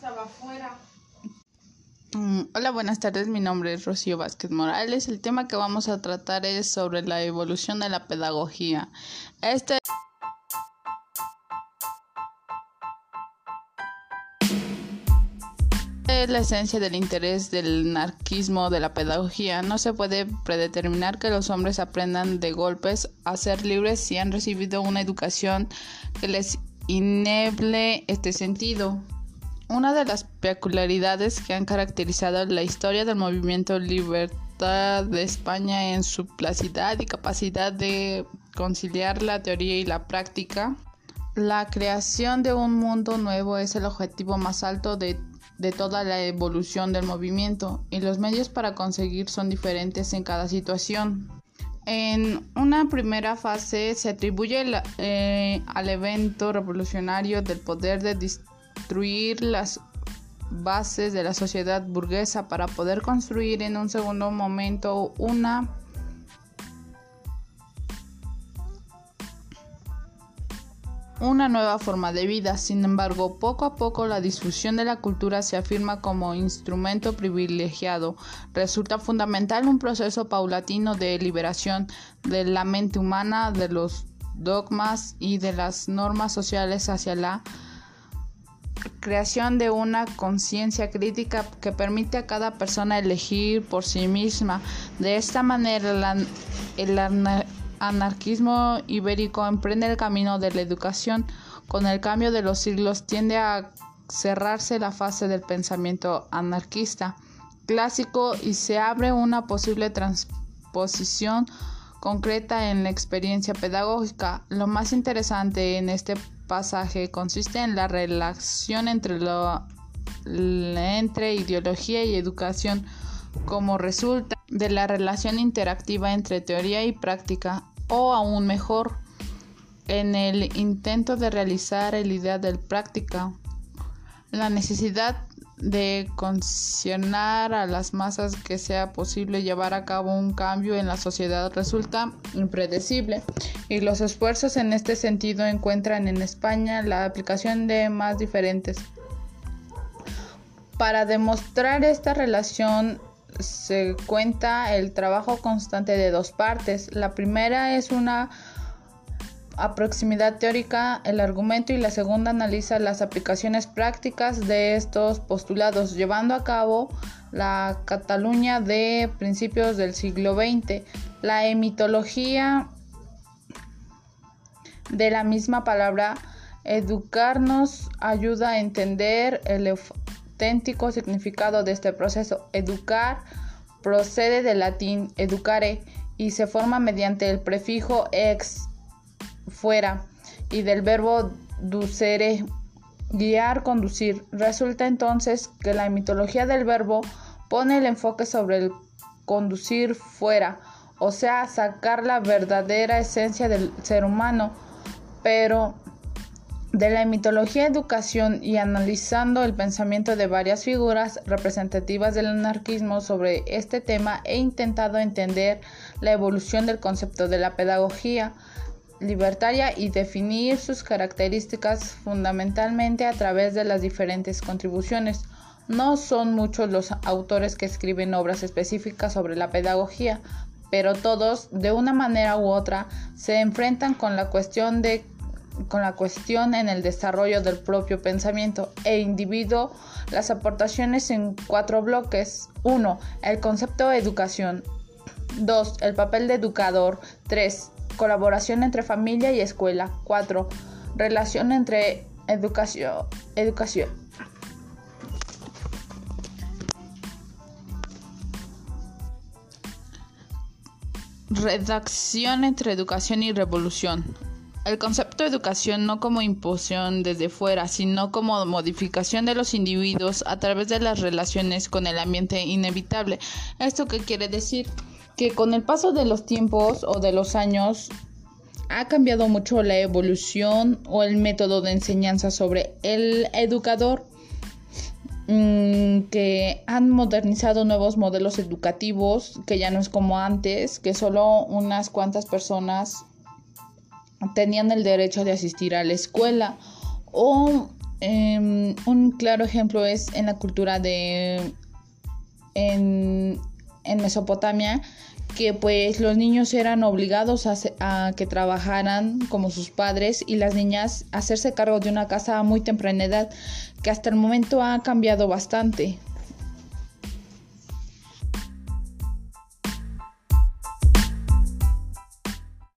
estaba afuera. Mm, hola, buenas tardes. Mi nombre es Rocío Vázquez Morales. El tema que vamos a tratar es sobre la evolución de la pedagogía. Este es la esencia del interés del anarquismo de la pedagogía. No se puede predeterminar que los hombres aprendan de golpes a ser libres si han recibido una educación que les ineble este sentido. Una de las peculiaridades que han caracterizado la historia del movimiento Libertad de España en su placidad y capacidad de conciliar la teoría y la práctica, la creación de un mundo nuevo es el objetivo más alto de, de toda la evolución del movimiento y los medios para conseguir son diferentes en cada situación. En una primera fase se atribuye eh, al evento revolucionario del poder de las bases de la sociedad burguesa para poder construir en un segundo momento una una nueva forma de vida. Sin embargo, poco a poco la difusión de la cultura se afirma como instrumento privilegiado. Resulta fundamental un proceso paulatino de liberación de la mente humana de los dogmas y de las normas sociales hacia la creación de una conciencia crítica que permite a cada persona elegir por sí misma. De esta manera, el anarquismo ibérico emprende el camino de la educación. Con el cambio de los siglos tiende a cerrarse la fase del pensamiento anarquista clásico y se abre una posible transposición concreta en la experiencia pedagógica. Lo más interesante en este pasaje consiste en la relación entre, entre ideología y educación como resulta de la relación interactiva entre teoría y práctica o aún mejor en el intento de realizar el ideal del práctica. La necesidad de condicionar a las masas que sea posible llevar a cabo un cambio en la sociedad resulta impredecible y los esfuerzos en este sentido encuentran en España la aplicación de más diferentes. Para demostrar esta relación se cuenta el trabajo constante de dos partes. La primera es una a proximidad teórica el argumento y la segunda analiza las aplicaciones prácticas de estos postulados, llevando a cabo la Cataluña de principios del siglo XX. La emitología de la misma palabra educar nos ayuda a entender el auténtico significado de este proceso. Educar procede del latín educare y se forma mediante el prefijo ex fuera y del verbo ducere, guiar, conducir. Resulta entonces que la mitología del verbo pone el enfoque sobre el conducir fuera, o sea, sacar la verdadera esencia del ser humano, pero de la mitología educación y analizando el pensamiento de varias figuras representativas del anarquismo sobre este tema he intentado entender la evolución del concepto de la pedagogía libertaria y definir sus características fundamentalmente a través de las diferentes contribuciones. No son muchos los autores que escriben obras específicas sobre la pedagogía, pero todos, de una manera u otra, se enfrentan con la cuestión de con la cuestión en el desarrollo del propio pensamiento e individuo las aportaciones en cuatro bloques. 1. El concepto de educación. 2. El papel de educador. 3 colaboración entre familia y escuela. 4. Relación entre educación. educación. Redacción entre educación y revolución. El concepto de educación no como imposición desde fuera, sino como modificación de los individuos a través de las relaciones con el ambiente inevitable. ¿Esto qué quiere decir? Que con el paso de los tiempos o de los años ha cambiado mucho la evolución o el método de enseñanza sobre el educador, mm, que han modernizado nuevos modelos educativos, que ya no es como antes, que solo unas cuantas personas tenían el derecho de asistir a la escuela. O Em, un claro ejemplo es en la cultura de en, Mesopotamia que pues los niños eran obligados a, a, que trabajaran como sus padres y las niñas a hacerse cargo de una casa a muy temprana edad que hasta el momento ha cambiado bastante.